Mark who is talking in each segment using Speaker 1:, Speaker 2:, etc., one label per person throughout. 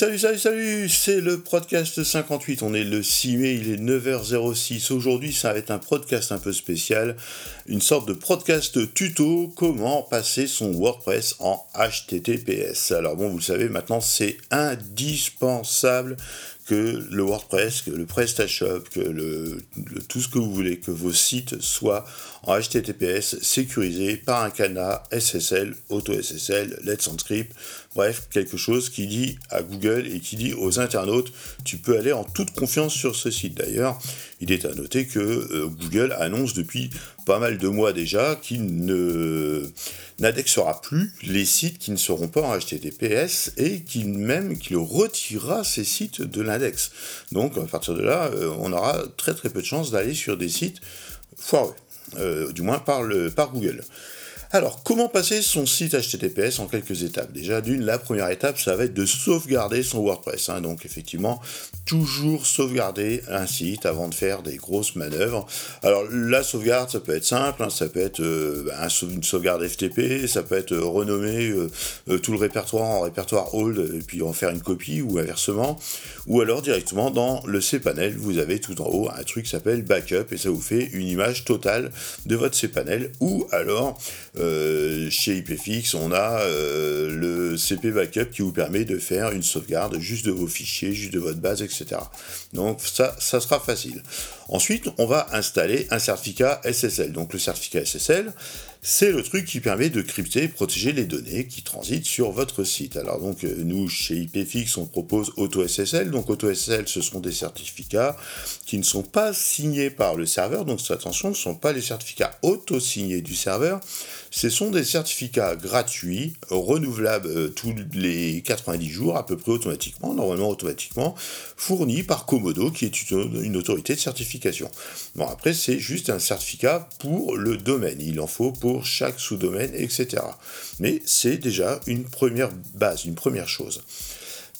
Speaker 1: salut, salut, salut C'est le podcast 58, on est le 6 mai, il est 9h06. Aujourd'hui, ça va être un podcast un peu spécial, une sorte de podcast tuto, comment passer son WordPress en HTTPS. Alors bon, vous le savez, maintenant c'est indispensable que le WordPress, que le PrestaShop, que tout ce que vous voulez, que vos sites soient en HTTPS sécurisés par un cadenas SSL, AutoSSL, Let's Encrypt, bref, quelque chose qui dit à Google et qui dit aux internautes, tu peux aller en toute confiance sur ce site. D'ailleurs, il est à noter que euh, Google annonce depuis pas mal de mois déjà qu'il n'indexera plus les sites qui ne seront pas en HTTPS et qu'il même qu'il retirera ces sites de l'index. Donc à partir de là, euh, on aura très très peu de chances d'aller sur des sites foireux, euh, du moins par Google. Alors, comment passer son site HTTPS en quelques étapes? Déjà, d'une, la première étape, ça va être de sauvegarder son WordPress. Hein. Donc, effectivement, toujours sauvegarder un site avant de faire des grosses manœuvres. Alors, la sauvegarde, ça peut être simple, hein. ça peut être euh, une sauvegarde FTP, ça peut être euh, renommer euh, tout le répertoire en répertoire old et puis en faire une copie ou inversement. Ou alors, directement dans le cPanel, vous avez tout en haut un truc qui s'appelle backup et ça vous fait une image totale de votre cPanel. Ou alors, euh, chez IPFix, on a euh, le CP Backup qui vous permet de faire une sauvegarde juste de vos fichiers, juste de votre base, etc. Donc ça, ça sera facile. Ensuite, on va installer un certificat SSL. Donc le certificat SSL, c'est le truc qui permet de crypter et protéger les données qui transitent sur votre site. Alors donc nous chez IPFix on propose AutoSSL. Donc AutoSSL ce sont des certificats qui ne sont pas signés par le serveur. Donc attention, ce ne sont pas les certificats auto-signés du serveur. Ce sont des certificats gratuits, renouvelables euh, tous les 90 jours à peu près automatiquement, normalement automatiquement, fournis par Komodo qui est une autorité de certification. Bon après c'est juste un certificat pour le domaine. Il en faut pour chaque sous-domaine, etc. Mais c'est déjà une première base, une première chose.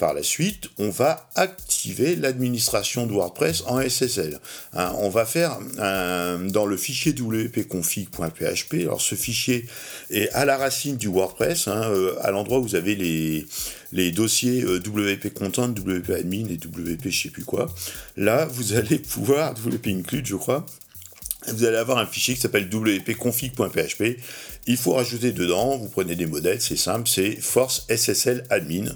Speaker 1: Par la suite, on va activer l'administration de WordPress en SSL. Hein, on va faire dans le fichier wp-config.php. Alors ce fichier est à la racine du WordPress, hein, euh, à l'endroit où vous avez les, dossiers euh, WP Content, WP Admin et WP je sais plus quoi. Là, vous allez pouvoir, WP Include je crois, vous allez avoir un fichier qui s'appelle wp-config.php. Il faut rajouter dedans, vous prenez des modèles, c'est simple, c'est force SSL admin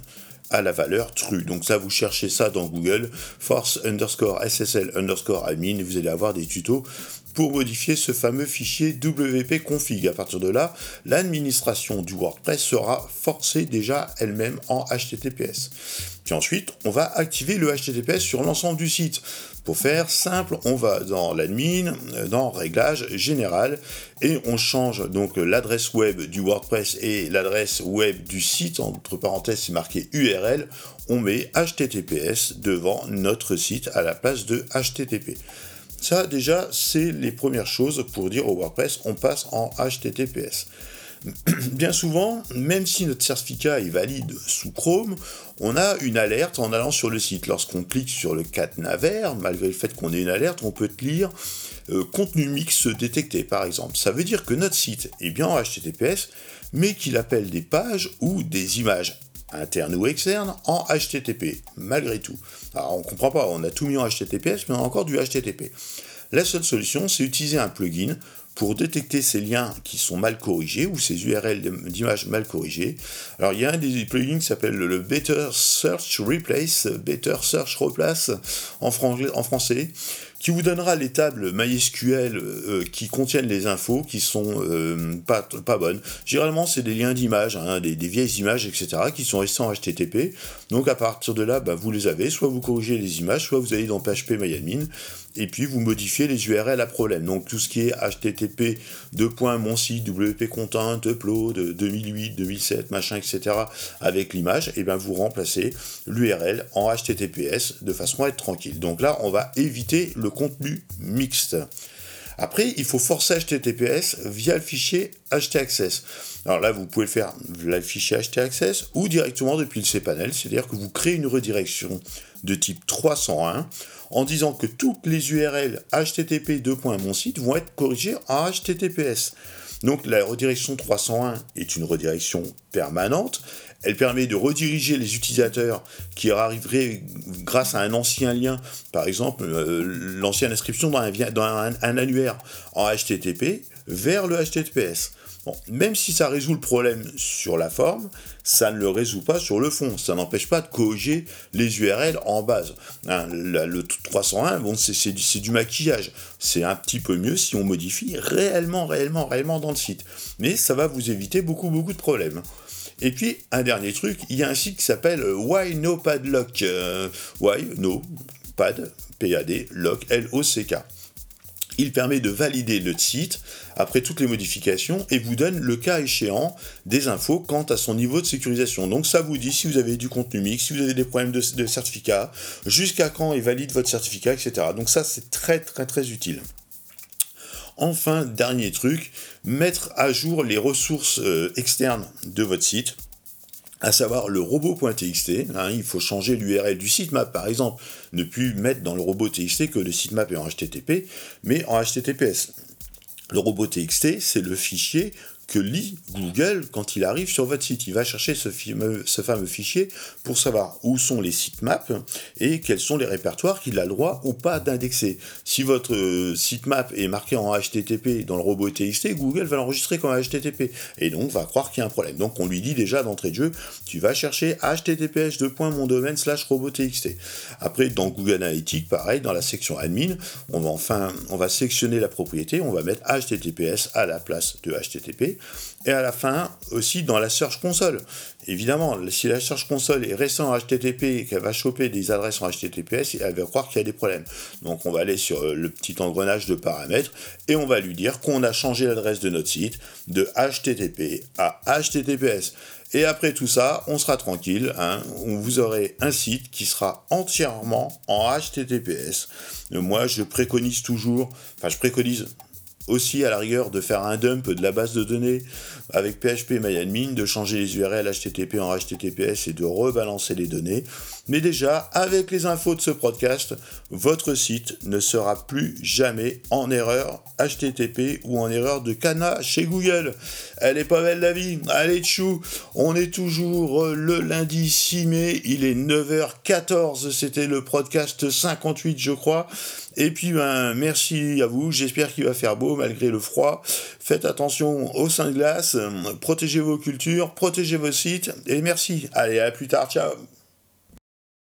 Speaker 1: à la valeur true. Donc ça, vous cherchez ça dans Google, force underscore SSL underscore admin, vous allez avoir des tutos pour modifier ce fameux fichier WP config. À partir de là, l'administration du WordPress sera forcée déjà elle-même en HTTPS. Puis ensuite, on va activer le HTTPS sur l'ensemble du site. Pour faire simple, on va dans l'admin, dans réglage général, et on change donc l'adresse web du WordPress et l'adresse web du site, entre parenthèses c'est marqué URL, on met HTTPS devant notre site à la place de HTTP. Ça déjà, c'est les premières choses pour dire au WordPress, on passe en HTTPS. bien souvent, même si notre certificat est valide sous Chrome, on a une alerte en allant sur le site. Lorsqu'on clique sur le cadenas vert, malgré le fait qu'on ait une alerte, on peut lire euh, contenu mix détecté, par exemple. Ça veut dire que notre site est bien en HTTPS, mais qu'il appelle des pages ou des images internes ou externes en HTTP, malgré tout. Alors on ne comprend pas, on a tout mis en HTTPS, mais on a encore du HTTP. La seule solution, c'est utiliser un plugin pour détecter ces liens qui sont mal corrigés ou ces URL d'images mal corrigées. Alors il y a un des plugins qui s'appelle le Better Search Replace, Better Search Replace en, en français, qui vous donnera les tables MySQL euh, qui contiennent les infos qui sont euh, pas, pas bonnes. Généralement, c'est des liens d'images, hein, des, vieilles images, etc., qui sont restés en HTTP. Donc à partir de là, bah, vous les avez, soit vous corrigez les images, soit vous allez dans PHP MyAdmin, et puis vous modifiez les URL à problème. Donc tout ce qui est HTTP, 2. mon WP Content, upload, 2008, 2007, machin, etc., avec l'image, et bien vous remplacez l'URL en HTTPS de façon à être tranquille. Donc là, on va éviter le contenu mixte. Après, il faut forcer HTTPS via le fichier htaccess. Alors là, vous pouvez le faire via le fichier htaccess ou directement depuis le cPanel, c'est-à-dire que vous créez une redirection de type 301 en disant que toutes les URL http mon site vont être corrigées en https. Donc la redirection 301 est une redirection permanente. Elle permet de rediriger les utilisateurs qui arriveraient grâce à un ancien lien, par exemple euh, l'ancienne inscription dans, un, annuaire en HTTP, vers le HTTPS. Même si ça résout le problème sur la forme, ça ne le résout pas sur le fond. Ça n'empêche pas de corriger les URL en base. Hein, le 301, bon, c'est du, maquillage. C'est un petit peu mieux si on modifie réellement, réellement, réellement dans le site. Mais ça va vous éviter beaucoup, beaucoup de problèmes. Et puis, un dernier truc, il y a un site qui s'appelle euh, Why No Padlock. Euh, why No Pad, P-A-D, Lock, L-O-C-K. Il permet de valider le site après toutes les modifications et vous donne le cas échéant des infos quant à son niveau de sécurisation. Donc ça vous dit si vous avez du contenu mix, si vous avez des problèmes de, certificat, jusqu'à quand il valide votre certificat, etc. Donc ça c'est très très très utile. Enfin, dernier truc, mettre à jour les ressources euh, externes de votre site à savoir le robot.txt. Hein, il faut changer l'URL du sitemap, par exemple. Ne plus mettre dans le robot.txt que le sitemap est en HTTP, mais en HTTPS. Le robot.txt, c'est le fichier que lit Google quand il arrive sur votre site. Il va chercher ce fameux, fichier pour savoir où sont les sitemaps et quels sont les répertoires qu'il a le droit ou pas d'indexer. Si votre euh, sitemap est marqué en HTTP dans le robot TXT, Google va l'enregistrer comme HTTP et donc va croire qu'il y a un problème. Donc on lui dit déjà d'entrée de jeu, tu vas chercher https mondomaine slash robot.txt. Après dans Google Analytics, pareil, dans la section admin, on va enfin on va sélectionner la propriété, on va mettre https à la place de http et à la fin aussi dans la Search Console. Évidemment, si la Search Console est restée en HTTP et qu'elle va choper des adresses en HTTPS, elle va croire qu'il y a des problèmes. Donc on va aller sur euh, le petit engrenage de paramètres et on va lui dire qu'on a changé l'adresse de notre site de HTTP à HTTPS. Et après tout ça, on sera tranquille. Hein. vous aurez un site qui sera entièrement en HTTPS. Moi, je préconise toujours, enfin, je préconise aussi à la rigueur de faire un dump de la base de données avec PHP MyAdmin, de changer les URL HTTP en HTTPS et de rebalancer les données. Mais déjà, avec les infos de ce podcast, votre site ne sera plus jamais en erreur HTTP ou en erreur de cana chez Google. Elle est pas belle la vie. Allez tchou, on est toujours le lundi 6 mai, il est 9h14, c'était le podcast 58 je crois. Et puis ben merci à vous, j'espère qu'il va faire beau malgré le froid. Faites attention au sein de glace, protégez vos cultures, protégez vos sites. Et merci. Allez, à plus tard, ciao